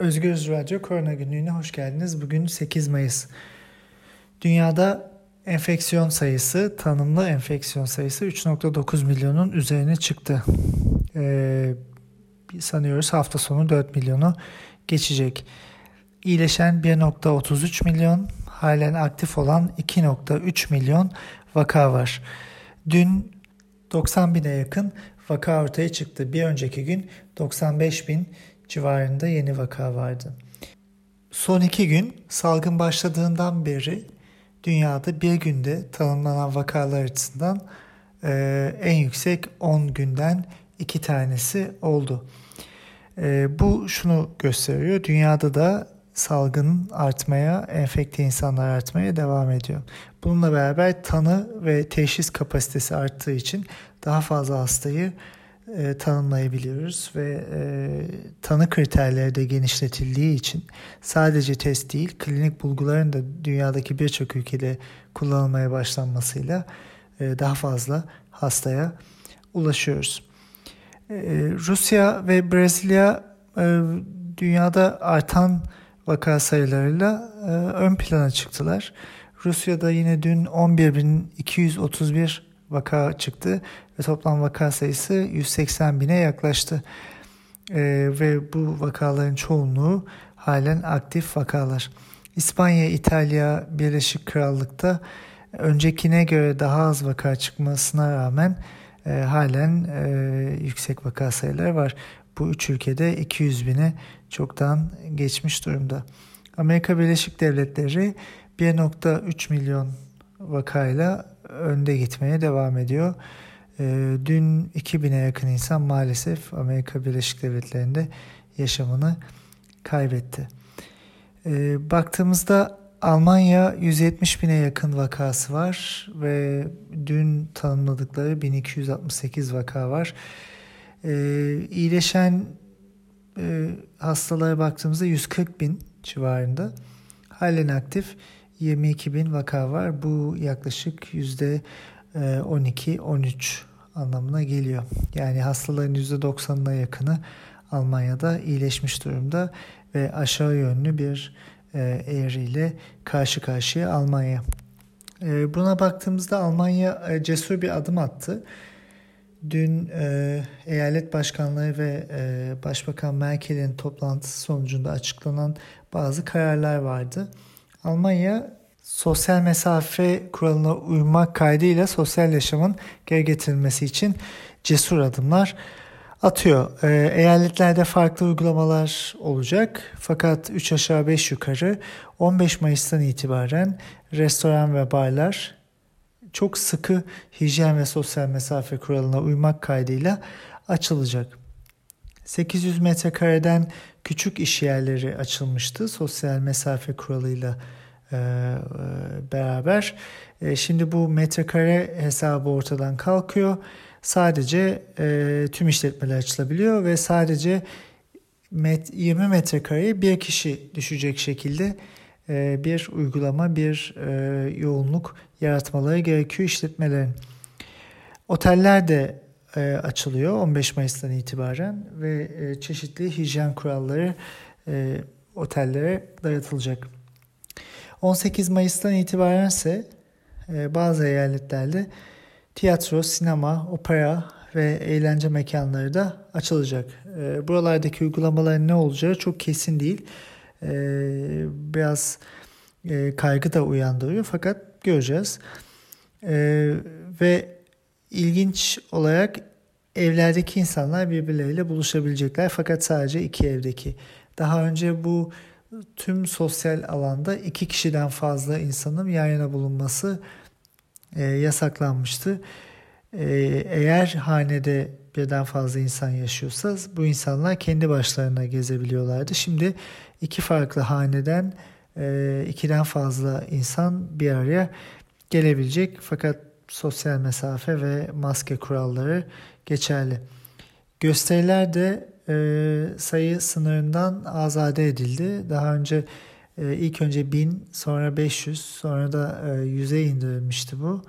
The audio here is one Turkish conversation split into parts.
Özgürüz Radyo Korona Günlüğü'ne hoş geldiniz. Bugün 8 Mayıs. Dünyada enfeksiyon sayısı, tanımlı enfeksiyon sayısı 3.9 milyonun üzerine çıktı. Ee, sanıyoruz hafta sonu 4 milyonu geçecek. İyileşen 1.33 milyon, halen aktif olan 2.3 milyon vaka var. Dün 90 bine yakın vaka ortaya çıktı. Bir önceki gün 95 bin civarında yeni vaka vardı. Son iki gün salgın başladığından beri dünyada bir günde tanımlanan vakalar açısından e, en yüksek 10 günden iki tanesi oldu. E, bu şunu gösteriyor. Dünyada da salgın artmaya, enfekte insanlar artmaya devam ediyor. Bununla beraber tanı ve teşhis kapasitesi arttığı için daha fazla hastayı e, tanımlayabiliyoruz ve e, tanı kriterleri de genişletildiği için sadece test değil klinik bulguların da dünyadaki birçok ülkede kullanılmaya başlanmasıyla e, daha fazla hastaya ulaşıyoruz. E, Rusya ve Brezilya e, dünyada artan vaka sayılarıyla e, ön plana çıktılar. Rusya'da yine dün 11.231 vaka çıktı ve toplam vaka sayısı 180 bine yaklaştı. E, ve bu vakaların çoğunluğu halen aktif vakalar. İspanya, İtalya, Birleşik Krallık'ta öncekine göre daha az vaka çıkmasına rağmen e, halen e, yüksek vaka sayıları var. Bu üç ülkede 200 bine çoktan geçmiş durumda. Amerika Birleşik Devletleri 1.3 milyon vakayla önde gitmeye devam ediyor. Ee, dün 2000'e yakın insan maalesef Amerika Birleşik Devletleri'nde yaşamını kaybetti. Ee, baktığımızda Almanya 170 bine yakın vakası var ve dün tanımladıkları 1268 vaka var. Ee, iyileşen e, hastalara baktığımızda 140 bin civarında. Halen aktif 22 bin vaka var. Bu yaklaşık yüzde 12-13 e, anlamına geliyor. Yani hastaların %90'ına yakını Almanya'da iyileşmiş durumda ve aşağı yönlü bir e, eğriyle karşı karşıya Almanya. E, buna baktığımızda Almanya cesur bir adım attı. Dün e, eyalet başkanlığı ve e, Başbakan Merkel'in toplantısı sonucunda açıklanan bazı kararlar vardı. Almanya sosyal mesafe kuralına uymak kaydıyla sosyal yaşamın geri getirilmesi için cesur adımlar atıyor. E, eyaletlerde farklı uygulamalar olacak fakat 3 aşağı 5 yukarı 15 Mayıs'tan itibaren restoran ve barlar çok sıkı hijyen ve sosyal mesafe kuralına uymak kaydıyla açılacak. 800 metrekareden küçük iş yerleri açılmıştı sosyal mesafe kuralıyla beraber. E, şimdi bu metrekare hesabı ortadan kalkıyor. Sadece e, tüm işletmeler açılabiliyor ve sadece met, 20 metrekareye bir kişi düşecek şekilde e, bir uygulama, bir e, yoğunluk yaratmaları gerekiyor işletmelerin. Oteller de e, açılıyor 15 Mayıs'tan itibaren ve çeşitli hijyen kuralları otellere dayatılacak. 18 Mayıs'tan itibaren ise bazı eyaletlerde tiyatro, sinema, opera ve eğlence mekanları da açılacak. Buralardaki uygulamaların ne olacağı çok kesin değil e, biraz e, kaygı da uyandırıyor fakat göreceğiz. E, ve ilginç olarak evlerdeki insanlar birbirleriyle buluşabilecekler fakat sadece iki evdeki. Daha önce bu tüm sosyal alanda iki kişiden fazla insanın yan yana bulunması e, yasaklanmıştı. E, eğer hanede birden fazla insan yaşıyorsa bu insanlar kendi başlarına gezebiliyorlardı. Şimdi iki farklı haneden e, ikiden fazla insan bir araya gelebilecek fakat sosyal mesafe ve maske kuralları geçerli. Gösteriler de e, sayı sınırından azade edildi. Daha önce e, ilk önce 1000 sonra 500 sonra da e, 100'e indirilmişti bu.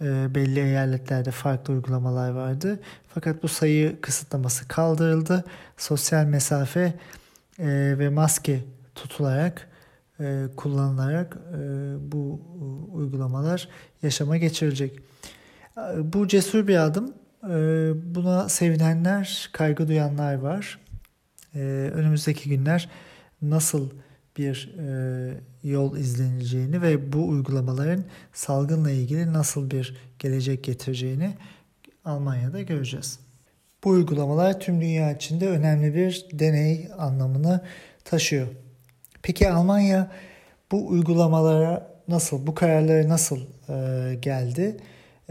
E, belli eyaletlerde farklı uygulamalar vardı. Fakat bu sayı kısıtlaması kaldırıldı. Sosyal mesafe e, ve maske tutularak e, kullanılarak e, bu e, uygulamalar yaşama geçirilecek. Bu cesur bir adım. E, buna sevinenler, kaygı duyanlar var. E, önümüzdeki günler nasıl bir e, yol izleneceğini ve bu uygulamaların salgınla ilgili nasıl bir gelecek getireceğini Almanya'da göreceğiz. Bu uygulamalar tüm dünya içinde önemli bir deney anlamını taşıyor. Peki Almanya bu uygulamalara nasıl, bu kararlara nasıl e, geldi?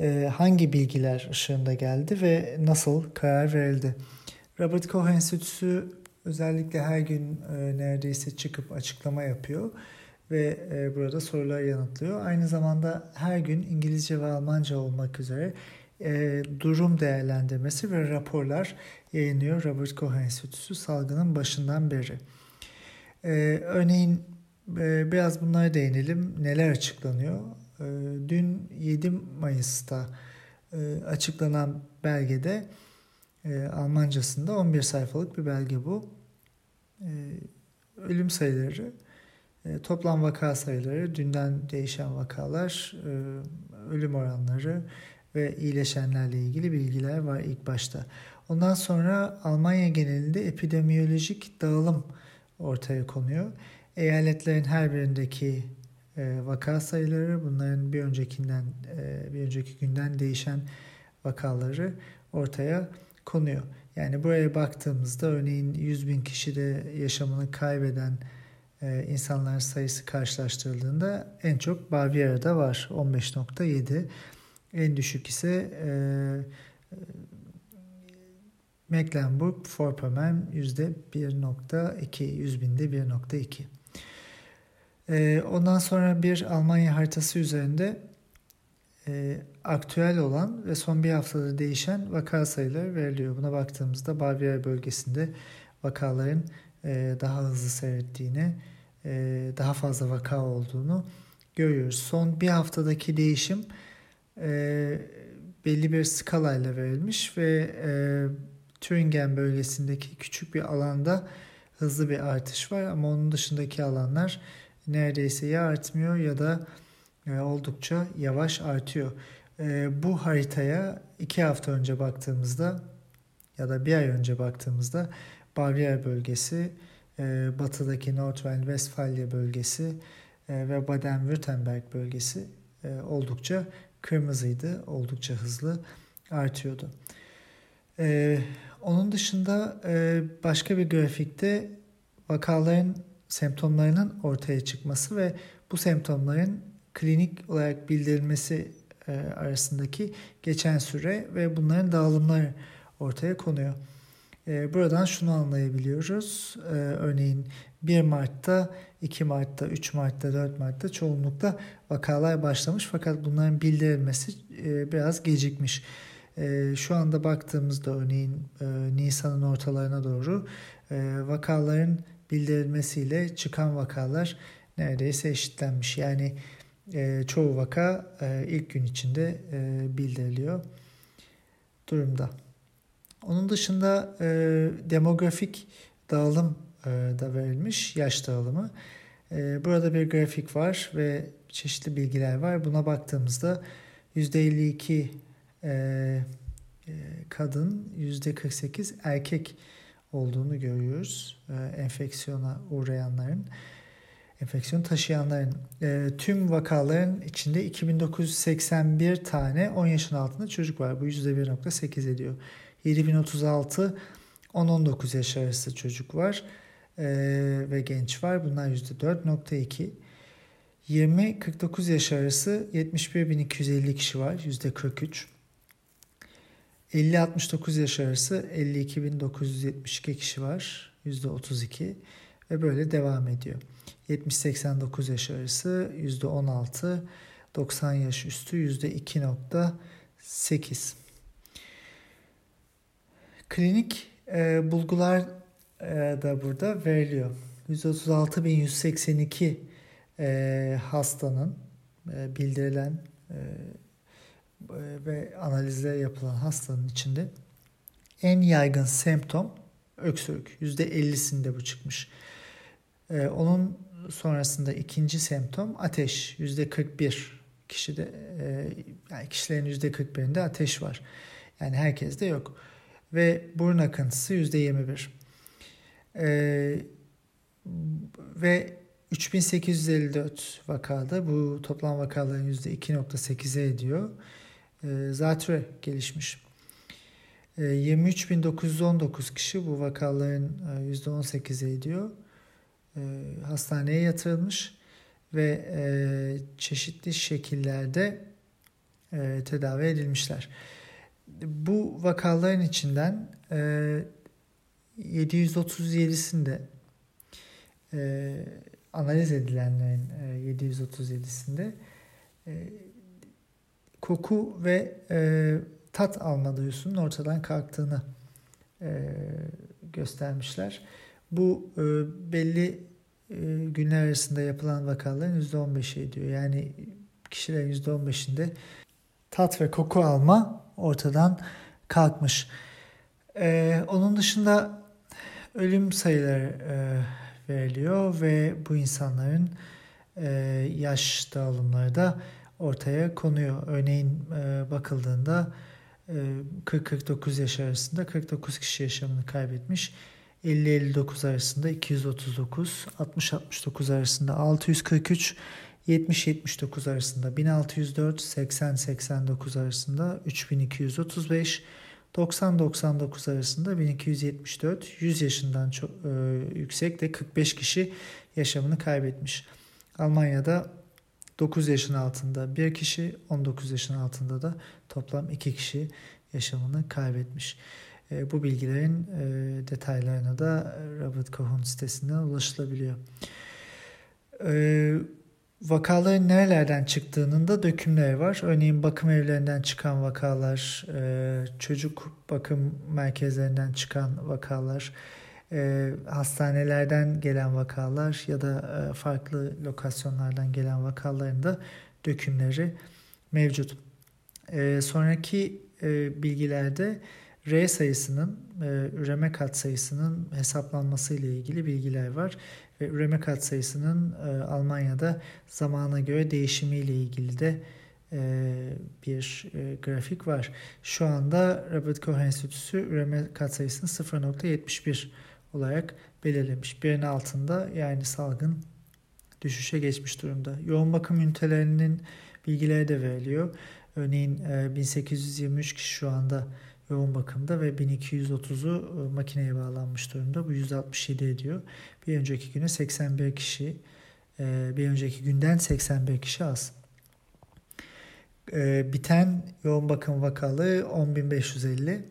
E, hangi bilgiler ışığında geldi ve nasıl karar verildi? Robert Koch Enstitüsü özellikle her gün e, neredeyse çıkıp açıklama yapıyor ve e, burada sorular yanıtlıyor. Aynı zamanda her gün İngilizce ve Almanca olmak üzere durum değerlendirmesi ve raporlar yayınlıyor Robert Koch Enstitüsü salgının başından beri. Örneğin biraz bunlara değinelim. Neler açıklanıyor? E, dün 7 Mayıs'ta e, açıklanan belgede e, Almancasında 11 sayfalık bir belge bu. E, ölüm sayıları, toplam vaka sayıları, dünden değişen vakalar, ölüm oranları ve iyileşenlerle ilgili bilgiler var ilk başta. Ondan sonra Almanya genelinde epidemiyolojik dağılım ortaya konuyor. Eyaletlerin her birindeki e, vaka sayıları, bunların bir öncekinden e, bir önceki günden değişen vakaları ortaya konuyor. Yani buraya baktığımızda örneğin 100 bin kişide yaşamını kaybeden e, insanlar sayısı karşılaştırıldığında en çok Baviera'da var 15.7. En düşük ise e, Mecklenburg-Vorpommern %1.2, 100 binde 1.2. E, ondan sonra bir Almanya haritası üzerinde e, aktüel olan ve son bir haftada değişen vaka sayıları veriliyor. Buna baktığımızda Baviera bölgesinde vakaların e, daha hızlı seyrettiğini, e, daha fazla vaka olduğunu görüyoruz. Son bir haftadaki değişim belli bir skalayla verilmiş ve e, Thüringen bölgesindeki küçük bir alanda hızlı bir artış var ama onun dışındaki alanlar neredeyse ya artmıyor ya da e, oldukça yavaş artıyor. E, bu haritaya iki hafta önce baktığımızda ya da bir ay önce baktığımızda Baviera bölgesi, e, batıdaki Nordrhein-Westfalia bölgesi ve Baden-Württemberg bölgesi oldukça kırmızıydı, oldukça hızlı artıyordu. Onun dışında başka bir grafikte vakaların semptomlarının ortaya çıkması ve bu semptomların klinik olarak bildirilmesi e, arasındaki geçen süre ve bunların dağılımları ortaya konuyor. E, buradan şunu anlayabiliyoruz. E, örneğin 1 Mart'ta, 2 Mart'ta, 3 Mart'ta, 4 Mart'ta çoğunlukla vakalar başlamış fakat bunların bildirilmesi biraz gecikmiş. Şu anda baktığımızda örneğin Nisan'ın ortalarına doğru vakaların bildirilmesiyle çıkan vakalar neredeyse eşitlenmiş. Yani e, çoğu vaka e, ilk gün içinde e, bildiriliyor durumda. Onun dışında e, demografik dağılım e, da verilmiş, yaş dağılımı. E, burada bir grafik var ve çeşitli bilgiler var. Buna baktığımızda %52 e, e, kadın, %48 erkek olduğunu görüyoruz. E, enfeksiyona uğrayanların, enfeksiyon taşıyanların. E, tüm vakaların içinde 2981 tane 10 yaşın altında çocuk var. Bu %1.8 ediyor. 7036 10-19 yaş arası çocuk var e, ve genç var. Bunlar %4.2. 20-49 yaş arası 71.250 kişi var. %43. 50-69 yaş arası 52.972 kişi var. %32 ve böyle devam ediyor. 70-89 yaş arası %16, 90 yaş üstü %2.8. Klinik e, bulgular e, da burada veriliyor. 136.182 e, hastanın e, bildirilen e, ve analizler yapılan hastanın içinde en yaygın semptom öksürük. %50'sinde bu çıkmış. E, onun sonrasında ikinci semptom ateş. %41 kişide e, yani kişilerin %41'inde ateş var. Yani herkeste yok. Ve burun akıntısı %21. E, ve 3854 vakada bu toplam vakaların %2.8'e ediyor. E, zatürre gelişmiş. E, 23.919 kişi bu vakaların %18'e ediyor. E, hastaneye yatırılmış ve e, çeşitli şekillerde e, tedavi edilmişler. Bu vakaların içinden e, 737'sinde e, analiz edilenlerin e, 737'sinde e, koku ve e, tat alma duyusunun ortadan kalktığını e, göstermişler. Bu e, belli e, günler arasında yapılan vakaların %15'i ediyor. Yani kişilerin %15'inde tat ve koku alma ortadan kalkmış. E, onun dışında ölüm sayıları e, veriliyor ve bu insanların e, yaş dağılımları da ortaya konuyor. Örneğin e, bakıldığında e, 40-49 yaş arasında 49 kişi yaşamını kaybetmiş. 50-59 arasında 239, 60-69 arasında 643, 70-79 arasında 1604, 80-89 arasında 3235, 90-99 arasında 1274, 100 yaşından çok e, yüksek de 45 kişi yaşamını kaybetmiş. Almanya'da 9 yaşın altında bir kişi, 19 yaşın altında da toplam 2 kişi yaşamını kaybetmiş. E, bu bilgilerin e, detaylarına da Robert Kohn sitesinden ulaşılabiliyor. E, vakaların nerelerden çıktığının da dökümleri var. Örneğin bakım evlerinden çıkan vakalar, çocuk bakım merkezlerinden çıkan vakalar, hastanelerden gelen vakalar ya da farklı lokasyonlardan gelen vakaların da dökümleri mevcut. Sonraki bilgilerde R sayısının e, üreme katsayısının hesaplanması ile ilgili bilgiler var ve üreme katsayısının e, Almanya'da zamana göre değişimi ile ilgili de e, bir e, grafik var. Şu anda Robert Koch Enstitüsü üreme katsayısını 0.71 olarak belirlemiş. Birinin altında yani salgın düşüşe geçmiş durumda. Yoğun bakım ünitelerinin bilgileri de veriliyor. Örneğin e, 1823 kişi şu anda yoğun bakımda ve 1230'u e, makineye bağlanmış durumda. Bu 167 ediyor. Bir önceki güne 81 kişi, e, bir önceki günden 81 kişi az. E, biten yoğun bakım vakalı 10.550.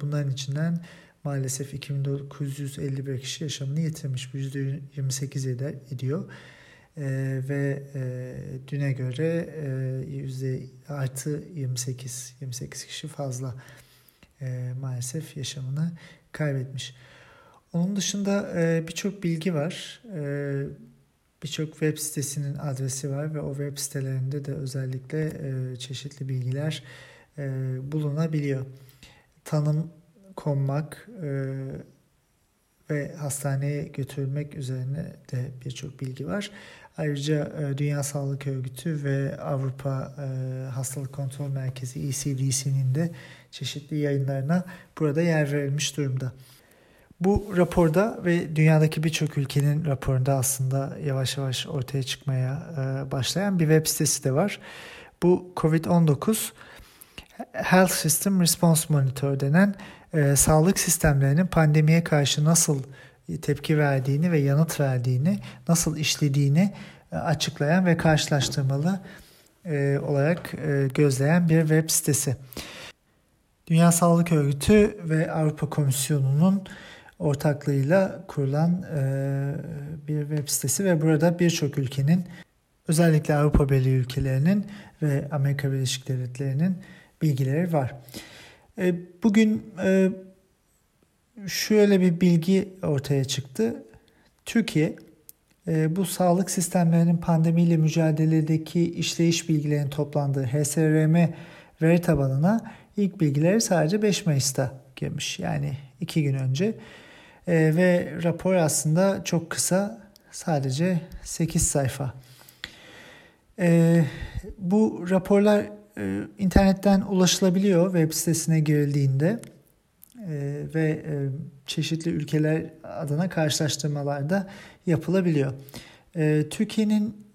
Bunların içinden maalesef 2951 kişi yaşamını yitirmiş. Bu %28 eder, ediyor. Ee, ve e, düne göre e, yüzde artı 28 28 kişi fazla e, maalesef yaşamını kaybetmiş. Onun dışında e, birçok bilgi var. E, birçok web sitesinin adresi var ve o web sitelerinde de özellikle e, çeşitli bilgiler e, bulunabiliyor. Tanım konmak e, ve hastaneye götürülmek üzerine de birçok bilgi var. Ayrıca e, Dünya Sağlık Örgütü ve Avrupa e, Hastalık Kontrol Merkezi ECDC'nin de çeşitli yayınlarına burada yer verilmiş durumda. Bu raporda ve dünyadaki birçok ülkenin raporunda aslında yavaş yavaş ortaya çıkmaya e, başlayan bir web sitesi de var. Bu COVID-19 Health System Response Monitor denen e, sağlık sistemlerinin pandemiye karşı nasıl tepki verdiğini ve yanıt verdiğini, nasıl işlediğini e, açıklayan ve karşılaştırmalı e, olarak e, gözleyen bir web sitesi. Dünya Sağlık Örgütü ve Avrupa Komisyonu'nun ortaklığıyla kurulan bir web sitesi ve burada birçok ülkenin özellikle Avrupa Birliği ülkelerinin ve Amerika Birleşik Devletleri'nin bilgileri var. Bugün şöyle bir bilgi ortaya çıktı. Türkiye bu sağlık sistemlerinin pandemiyle mücadeledeki işleyiş bilgilerinin toplandığı HSRM veri tabanına ilk bilgileri sadece 5 Mayıs'ta girmiş. Yani iki gün önce. E, ve rapor aslında çok kısa sadece 8 sayfa. E, bu raporlar e, internetten ulaşılabiliyor web sitesine girildiğinde e, ve e, çeşitli ülkeler adına karşılaştırmalar da yapılabiliyor. E, Türkiye'nin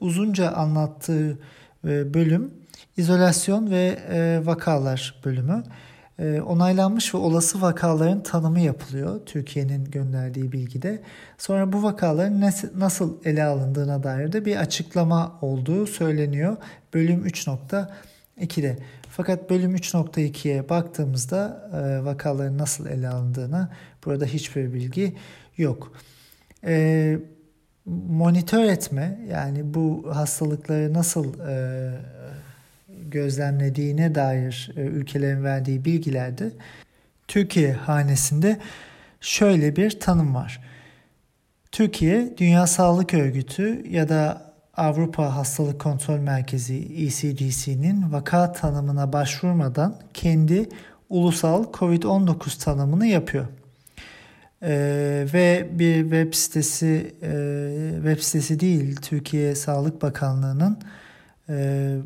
uzunca anlattığı bölüm izolasyon ve vakalar bölümü. E, onaylanmış ve olası vakaların tanımı yapılıyor Türkiye'nin gönderdiği bilgide. Sonra bu vakaların nasıl ele alındığına dair de bir açıklama olduğu söyleniyor bölüm 3.2'de. Fakat bölüm 3.2'ye baktığımızda e, vakaların nasıl ele alındığına burada hiçbir bilgi yok. E, monitör etme yani bu hastalıkları nasıl e, gözlemlediğine dair e, ülkelerin verdiği bilgilerde Türkiye hanesinde şöyle bir tanım var. Türkiye Dünya Sağlık Örgütü ya da Avrupa Hastalık Kontrol Merkezi ECDC'nin vaka tanımına başvurmadan kendi ulusal COVID-19 tanımını yapıyor. Ee, ve bir web sitesi e, web sitesi değil Türkiye Sağlık Bakanlığı'nın e,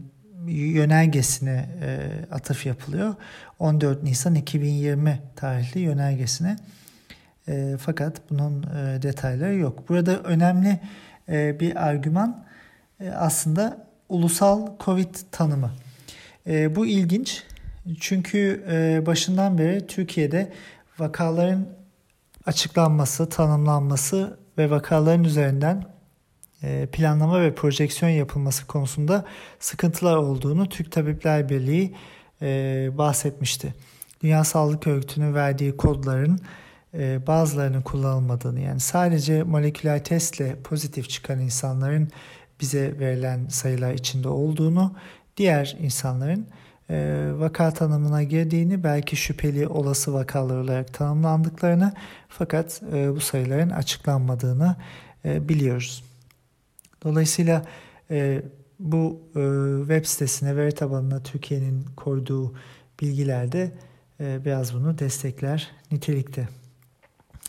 yönergesine e, atıf yapılıyor. 14 Nisan 2020 tarihli yönergesine. E, fakat bunun e, detayları yok. Burada önemli e, bir argüman e, aslında ulusal Covid tanımı. E, bu ilginç çünkü e, başından beri Türkiye'de vakaların açıklanması, tanımlanması ve vakaların üzerinden planlama ve projeksiyon yapılması konusunda sıkıntılar olduğunu Türk Tabipler Birliği e, bahsetmişti. Dünya Sağlık Örgütü'nün verdiği kodların e, bazılarının kullanılmadığını yani sadece moleküler testle pozitif çıkan insanların bize verilen sayılar içinde olduğunu, diğer insanların vaka tanımına girdiğini, belki şüpheli olası vakalar olarak tanımlandıklarını fakat bu sayıların açıklanmadığını biliyoruz. Dolayısıyla e, bu e, web sitesine, veri tabanına Türkiye'nin koyduğu bilgilerde e, biraz bunu destekler nitelikte.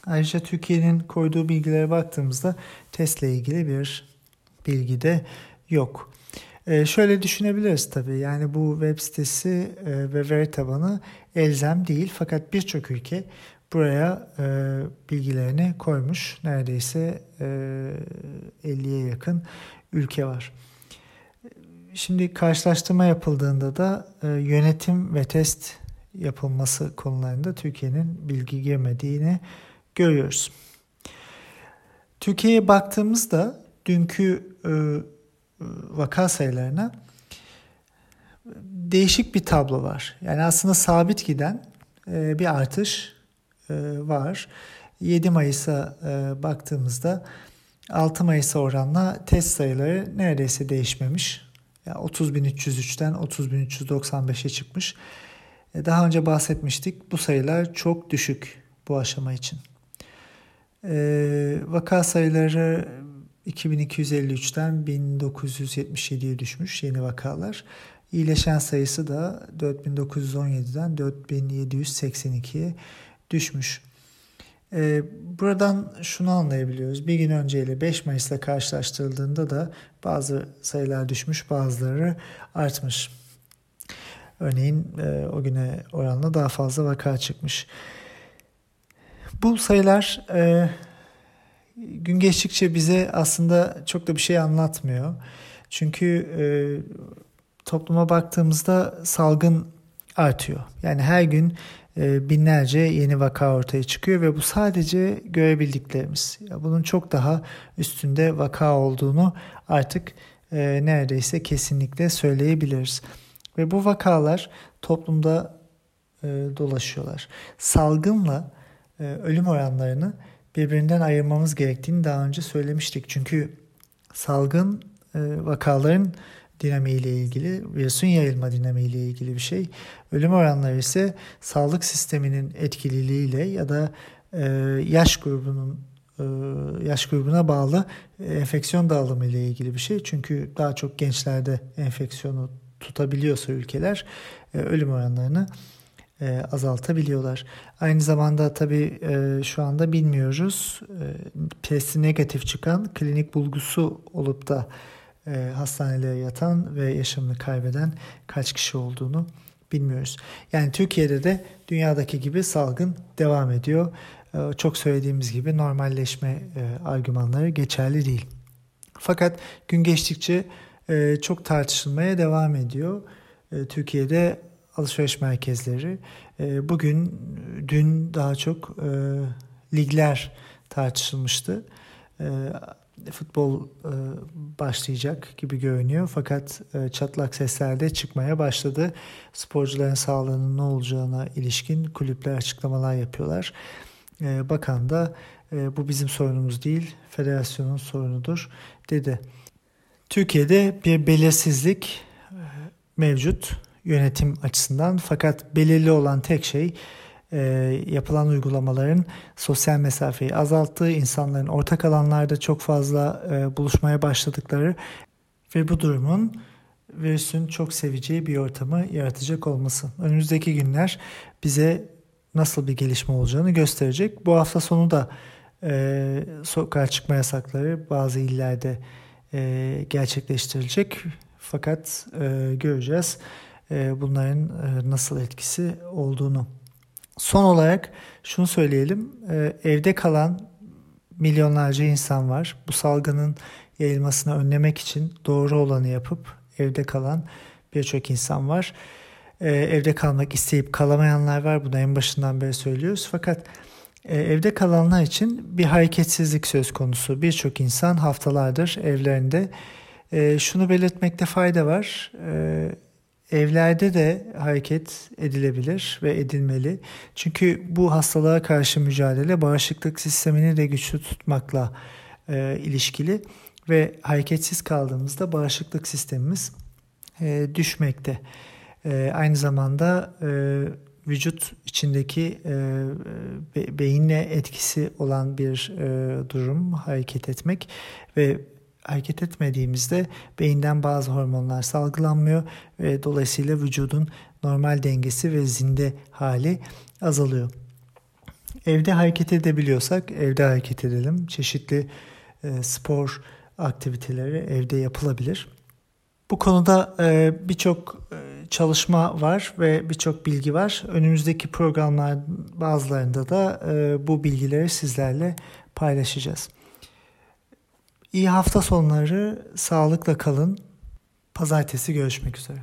Ayrıca Türkiye'nin koyduğu bilgilere baktığımızda testle ilgili bir bilgi de yok. E, şöyle düşünebiliriz tabii yani bu web sitesi e, ve veri tabanı elzem değil fakat birçok ülke buraya e, bilgilerini koymuş. Neredeyse e, 50'ye yakın ülke var. Şimdi karşılaştırma yapıldığında da e, yönetim ve test yapılması konularında Türkiye'nin bilgi girmediğini görüyoruz. Türkiye'ye baktığımızda dünkü e, vaka sayılarına değişik bir tablo var. Yani aslında sabit giden e, bir artış e, var. 7 Mayıs'a e, baktığımızda 6 Mayıs'a oranla test sayıları neredeyse değişmemiş. Yani 30.303'ten 30.395'e çıkmış. E, daha önce bahsetmiştik bu sayılar çok düşük bu aşama için. Vaka sayıları 2253'ten 1977'ye düşmüş yeni vakalar. İyileşen sayısı da 4917'den 4782'ye düşmüş. Ee, buradan şunu anlayabiliyoruz. Bir gün önceyle 5 Mayıs'la karşılaştırıldığında da bazı sayılar düşmüş, bazıları artmış. Örneğin e, o güne oranla daha fazla vaka çıkmış. Bu sayılar e, gün geçtikçe bize aslında çok da bir şey anlatmıyor. Çünkü e, topluma baktığımızda salgın artıyor. Yani her gün e, binlerce yeni vaka ortaya çıkıyor ve bu sadece görebildiklerimiz. Bunun çok daha üstünde vaka olduğunu artık e, neredeyse kesinlikle söyleyebiliriz. Ve bu vakalar toplumda e, dolaşıyorlar. Salgınla ölüm oranlarını birbirinden ayırmamız gerektiğini daha önce söylemiştik. Çünkü salgın vakaların dinamiğiyle ilgili, virüsün yayılma dinamiğiyle ilgili bir şey. Ölüm oranları ise sağlık sisteminin etkililiğiyle ya da e, yaş grubunun e, yaş grubuna bağlı enfeksiyon dağılımı ile ilgili bir şey. Çünkü daha çok gençlerde enfeksiyonu tutabiliyorsa ülkeler e, ölüm oranlarını e, azaltabiliyorlar. Aynı zamanda tabii e, şu anda bilmiyoruz. E, testi negatif çıkan klinik bulgusu olup da e, hastanelere yatan ve yaşamını kaybeden kaç kişi olduğunu bilmiyoruz. Yani Türkiye'de de dünyadaki gibi salgın devam ediyor. E, çok söylediğimiz gibi normalleşme e, argümanları geçerli değil. Fakat gün geçtikçe e, çok tartışılmaya devam ediyor. E, Türkiye'de alışveriş merkezleri. E, bugün, dün daha çok e, ligler tartışılmıştı. E, futbol e, başlayacak gibi görünüyor. Fakat e, çatlak sesler de çıkmaya başladı. Sporcuların sağlığının ne olacağına ilişkin kulüpler açıklamalar yapıyorlar. E, bakan da e, bu bizim sorunumuz değil, federasyonun sorunudur dedi. Türkiye'de bir belirsizlik e, mevcut yönetim açısından fakat belirli olan tek şey e, yapılan uygulamaların sosyal mesafeyi azalttığı, insanların ortak alanlarda çok fazla e, buluşmaya başladıkları ve bu durumun virüsün çok seveceği bir ortamı yaratacak olması. Önümüzdeki günler bize nasıl bir gelişme olacağını gösterecek. Bu hafta sonu da e, sokağa çıkma yasakları bazı illerde e, gerçekleştirilecek. Fakat e, göreceğiz e, bunların e, nasıl etkisi olduğunu. Son olarak şunu söyleyelim. E, evde kalan milyonlarca insan var. Bu salgının yayılmasını önlemek için doğru olanı yapıp evde kalan birçok insan var. Evde kalmak isteyip kalamayanlar var. Bunu en başından beri söylüyoruz. Fakat evde kalanlar için bir hareketsizlik söz konusu. Birçok insan haftalardır evlerinde. Şunu belirtmekte fayda var Evlerde de hareket edilebilir ve edilmeli. Çünkü bu hastalığa karşı mücadele bağışıklık sistemini de güçlü tutmakla e, ilişkili ve hareketsiz kaldığımızda bağışıklık sistemimiz e, düşmekte. E, aynı zamanda e, vücut içindeki e, be, beyinle etkisi olan bir e, durum hareket etmek ve hareket etmediğimizde beyinden bazı hormonlar salgılanmıyor ve dolayısıyla vücudun normal dengesi ve zinde hali azalıyor. Evde hareket edebiliyorsak evde hareket edelim. Çeşitli e, spor aktiviteleri evde yapılabilir. Bu konuda e, birçok e, çalışma var ve birçok bilgi var. Önümüzdeki programlar bazılarında da e, bu bilgileri sizlerle paylaşacağız. İyi hafta sonları, sağlıkla kalın. Pazartesi görüşmek üzere.